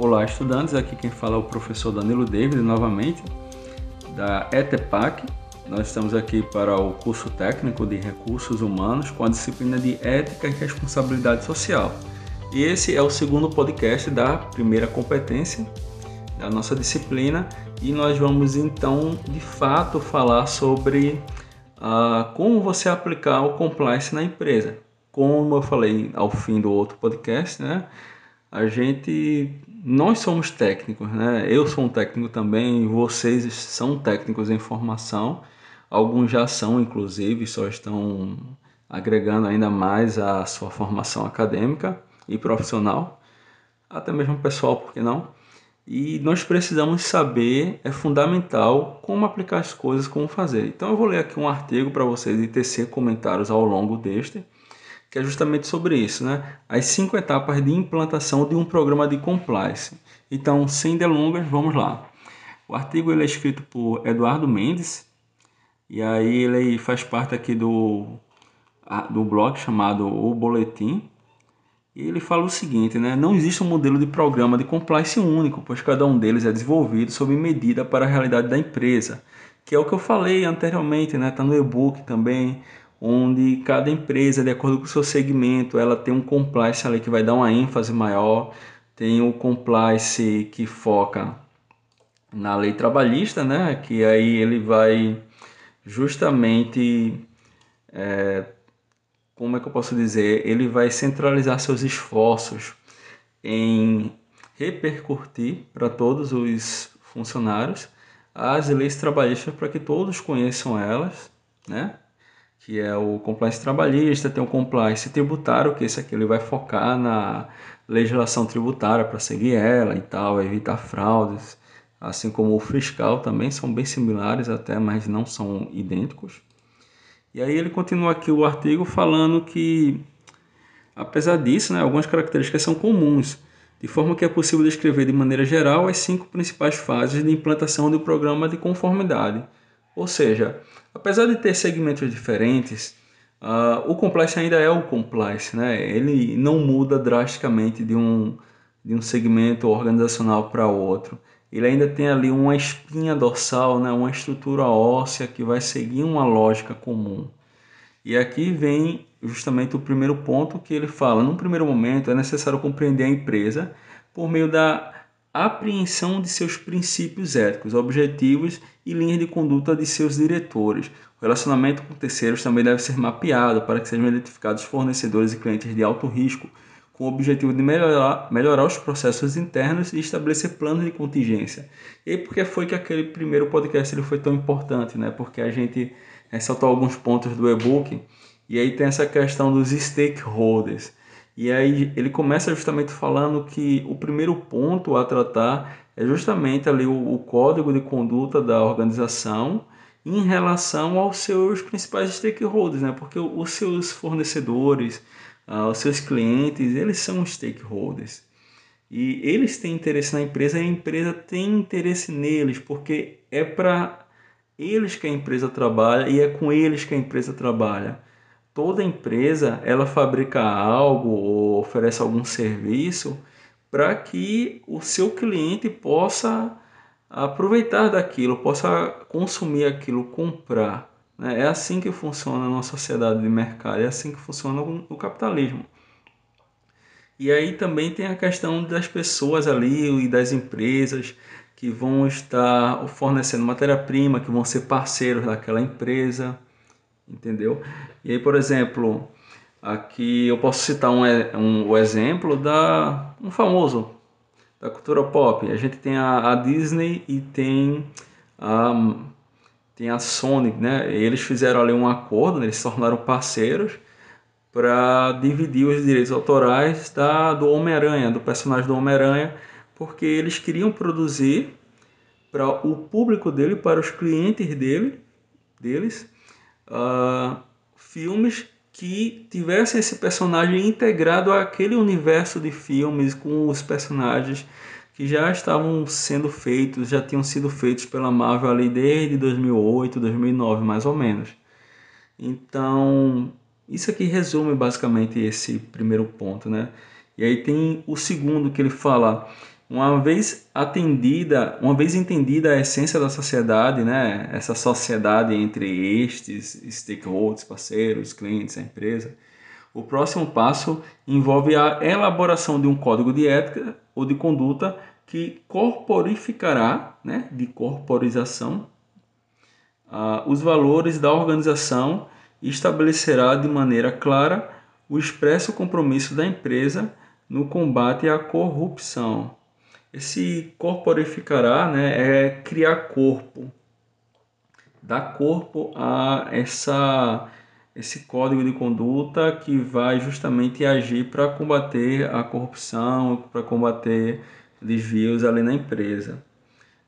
Olá, estudantes. Aqui quem fala é o professor Danilo David, novamente, da ETEPAC. Nós estamos aqui para o curso técnico de Recursos Humanos com a disciplina de Ética e Responsabilidade Social. E esse é o segundo podcast da primeira competência da nossa disciplina e nós vamos então, de fato, falar sobre uh, como você aplicar o compliance na empresa. Como eu falei ao fim do outro podcast, né? A gente nós somos técnicos, né? Eu sou um técnico também, vocês são técnicos em formação, alguns já são, inclusive, só estão agregando ainda mais a sua formação acadêmica e profissional, até mesmo pessoal, por que não? E nós precisamos saber, é fundamental, como aplicar as coisas, como fazer. Então eu vou ler aqui um artigo para vocês e tecer comentários ao longo deste que é justamente sobre isso, né? As cinco etapas de implantação de um programa de compliance. Então, sem delongas, vamos lá. O artigo ele é escrito por Eduardo Mendes e aí ele faz parte aqui do, do blog chamado O Boletim. E ele fala o seguinte, né? Não existe um modelo de programa de compliance único, pois cada um deles é desenvolvido sob medida para a realidade da empresa, que é o que eu falei anteriormente, né? Tá no e-book também onde cada empresa, de acordo com o seu segmento, ela tem um compliance ali que vai dar uma ênfase maior, tem o compliance que foca na lei trabalhista, né? Que aí ele vai justamente, é, como é que eu posso dizer, ele vai centralizar seus esforços em repercutir para todos os funcionários as leis trabalhistas para que todos conheçam elas, né? Que é o compliance trabalhista, tem o compliance tributário, que esse aqui ele vai focar na legislação tributária para seguir ela e tal, evitar fraudes, assim como o fiscal também são bem similares até, mas não são idênticos. E aí ele continua aqui o artigo falando que, apesar disso, né, algumas características são comuns, de forma que é possível descrever de maneira geral as cinco principais fases de implantação do programa de conformidade. Ou seja, Apesar de ter segmentos diferentes, uh, o compliance ainda é o compliance, né? Ele não muda drasticamente de um, de um segmento organizacional para outro. Ele ainda tem ali uma espinha dorsal, né? uma estrutura óssea que vai seguir uma lógica comum. E aqui vem justamente o primeiro ponto que ele fala. Num primeiro momento, é necessário compreender a empresa por meio da apreensão de seus princípios éticos, objetivos e linhas de conduta de seus diretores. O relacionamento com terceiros também deve ser mapeado para que sejam identificados fornecedores e clientes de alto risco, com o objetivo de melhorar, melhorar os processos internos e estabelecer planos de contingência. E por que foi que aquele primeiro podcast ele foi tão importante? Né? Porque a gente ressaltou alguns pontos do e-book e aí tem essa questão dos stakeholders. E aí ele começa justamente falando que o primeiro ponto a tratar é justamente ali o, o código de conduta da organização em relação aos seus principais stakeholders, né? Porque os seus fornecedores, uh, os seus clientes, eles são stakeholders. E eles têm interesse na empresa e a empresa tem interesse neles, porque é para eles que a empresa trabalha e é com eles que a empresa trabalha toda empresa ela fabrica algo ou oferece algum serviço para que o seu cliente possa aproveitar daquilo, possa consumir aquilo, comprar. Né? É assim que funciona a nossa sociedade de mercado, é assim que funciona o capitalismo. E aí também tem a questão das pessoas ali e das empresas que vão estar fornecendo matéria-prima, que vão ser parceiros daquela empresa entendeu? E aí, por exemplo, aqui eu posso citar um, um, o exemplo da um famoso da cultura pop. A gente tem a, a Disney e tem a, tem a Sony, né? Eles fizeram ali um acordo, né? eles se tornaram parceiros para dividir os direitos autorais da, do Homem-Aranha, do personagem do Homem-Aranha, porque eles queriam produzir para o público dele, para os clientes dele, deles, uh, filmes que tivessem esse personagem integrado àquele universo de filmes com os personagens que já estavam sendo feitos, já tinham sido feitos pela Marvel ali desde 2008, 2009 mais ou menos. Então, isso aqui resume basicamente esse primeiro ponto, né? E aí tem o segundo que ele fala Uma vez atendida, uma vez entendida a essência da sociedade, né, essa sociedade entre estes stakeholders, parceiros, clientes, a empresa, o próximo passo envolve a elaboração de um código de ética ou de conduta que corporificará, né, de corporização, uh, os valores da organização e estabelecerá de maneira clara o expresso compromisso da empresa no combate à corrupção. Esse corporificará né, é criar corpo, dar corpo a essa, esse código de conduta que vai justamente agir para combater a corrupção, para combater desvios ali na empresa.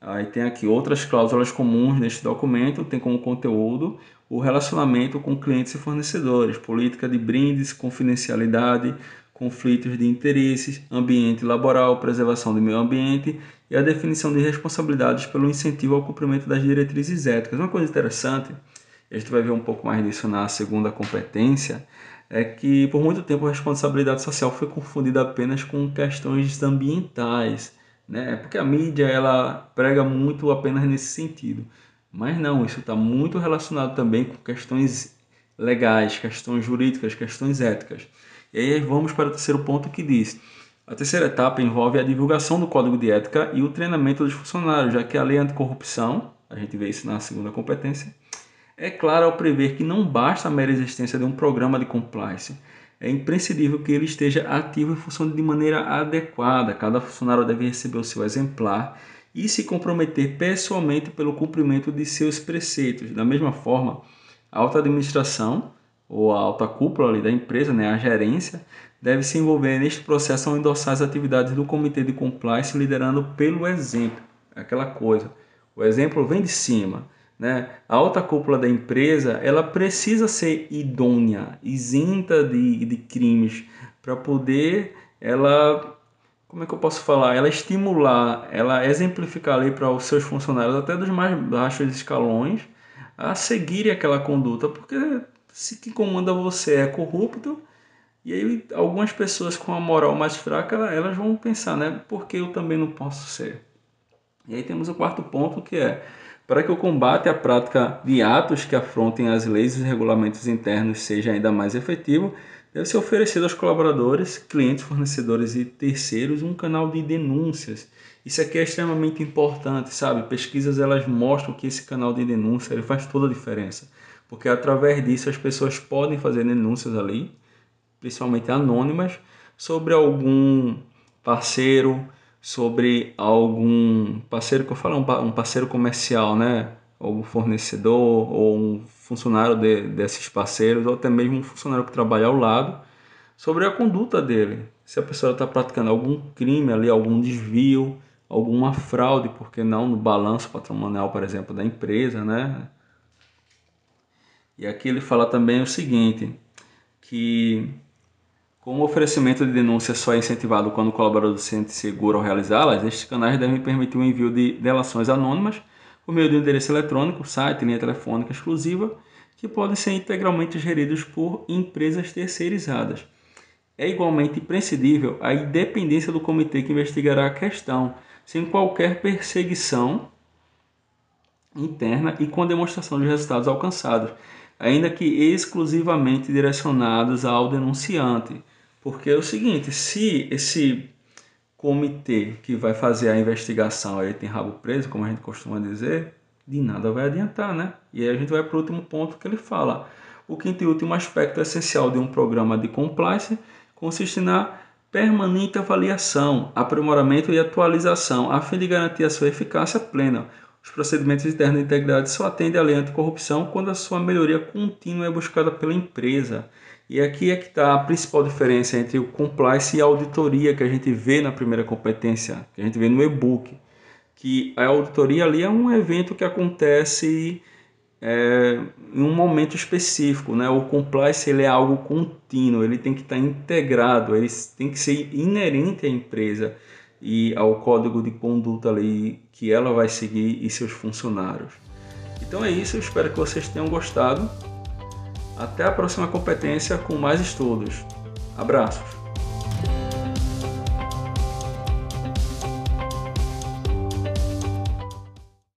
Aí tem aqui outras cláusulas comuns neste documento, tem como conteúdo o relacionamento com clientes e fornecedores, política de brindes, confidencialidade, conflitos de interesses, ambiente laboral, preservação do meio ambiente e a definição de responsabilidades pelo incentivo ao cumprimento das diretrizes éticas. Uma coisa interessante, a gente vai ver um pouco mais disso na segunda competência, é que por muito tempo a responsabilidade social foi confundida apenas com questões ambientais, né? Porque a mídia ela prega muito apenas nesse sentido. Mas não, isso está muito relacionado também com questões legais, questões jurídicas, questões éticas. E aí vamos para o terceiro ponto que diz: a terceira etapa envolve a divulgação do código de ética e o treinamento dos funcionários, já que a lei anticorrupção, a gente vê isso na segunda competência, é clara ao prever que não basta a mera existência de um programa de compliance. É imprescindível que ele esteja ativo e funcione de maneira adequada. Cada funcionário deve receber o seu exemplar e se comprometer pessoalmente pelo cumprimento de seus preceitos. Da mesma forma, a alta administração ou a alta cúpula ali da empresa, né, a gerência, deve se envolver neste processo ao endossar as atividades do comitê de compliance liderando pelo exemplo. Aquela coisa, o exemplo vem de cima. Né? A alta cúpula da empresa ela precisa ser idônea, isenta de, de crimes, para poder ela como é que eu posso falar? Ela estimular, ela exemplificar ali para os seus funcionários, até dos mais baixos escalões, a seguirem aquela conduta, porque se quem comanda você é corrupto, e aí algumas pessoas com a moral mais fraca, elas vão pensar, né? Porque eu também não posso ser. E aí temos o quarto ponto que é para que o combate à prática de atos que afrontem as leis e os regulamentos internos seja ainda mais efetivo, deve ser oferecido aos colaboradores, clientes, fornecedores e terceiros um canal de denúncias. Isso aqui é extremamente importante, sabe? Pesquisas elas mostram que esse canal de denúncia ele faz toda a diferença, porque através disso as pessoas podem fazer denúncias ali, principalmente anônimas, sobre algum parceiro, sobre algum parceiro que eu falo, um parceiro comercial, né? Ou um fornecedor, ou um funcionário de, desses parceiros, ou até mesmo um funcionário que trabalha ao lado, sobre a conduta dele. Se a pessoa está praticando algum crime ali, algum desvio, alguma fraude, porque não no balanço patrimonial, por exemplo, da empresa, né? E aqui ele fala também o seguinte, que como o oferecimento de denúncia só é incentivado quando o colaborador se sente seguro ao realizá-las, estes canais devem permitir o envio de delações anônimas por meio de um endereço eletrônico, site, linha telefônica exclusiva, que podem ser integralmente geridos por empresas terceirizadas. É igualmente imprescindível a independência do comitê que investigará a questão, sem qualquer perseguição interna e com demonstração de resultados alcançados, ainda que exclusivamente direcionados ao denunciante porque é o seguinte, se esse comitê que vai fazer a investigação aí tem rabo preso, como a gente costuma dizer, de nada vai adiantar, né? E aí a gente vai para o último ponto que ele fala. O quinto e último aspecto essencial de um programa de compliance consiste na permanente avaliação, aprimoramento e atualização, a fim de garantir a sua eficácia plena. Os procedimentos internos de integridade só atendem à lei anticorrupção quando a sua melhoria contínua é buscada pela empresa. E aqui é que está a principal diferença entre o compliance e a auditoria que a gente vê na primeira competência, que a gente vê no e-book. Que a auditoria ali é um evento que acontece é, em um momento específico, né? O compliance ele é algo contínuo, ele tem que estar integrado, ele tem que ser inerente à empresa e ao código de conduta ali que ela vai seguir e seus funcionários. Então é isso, espero que vocês tenham gostado. Até a próxima competência com mais estudos. Abraços!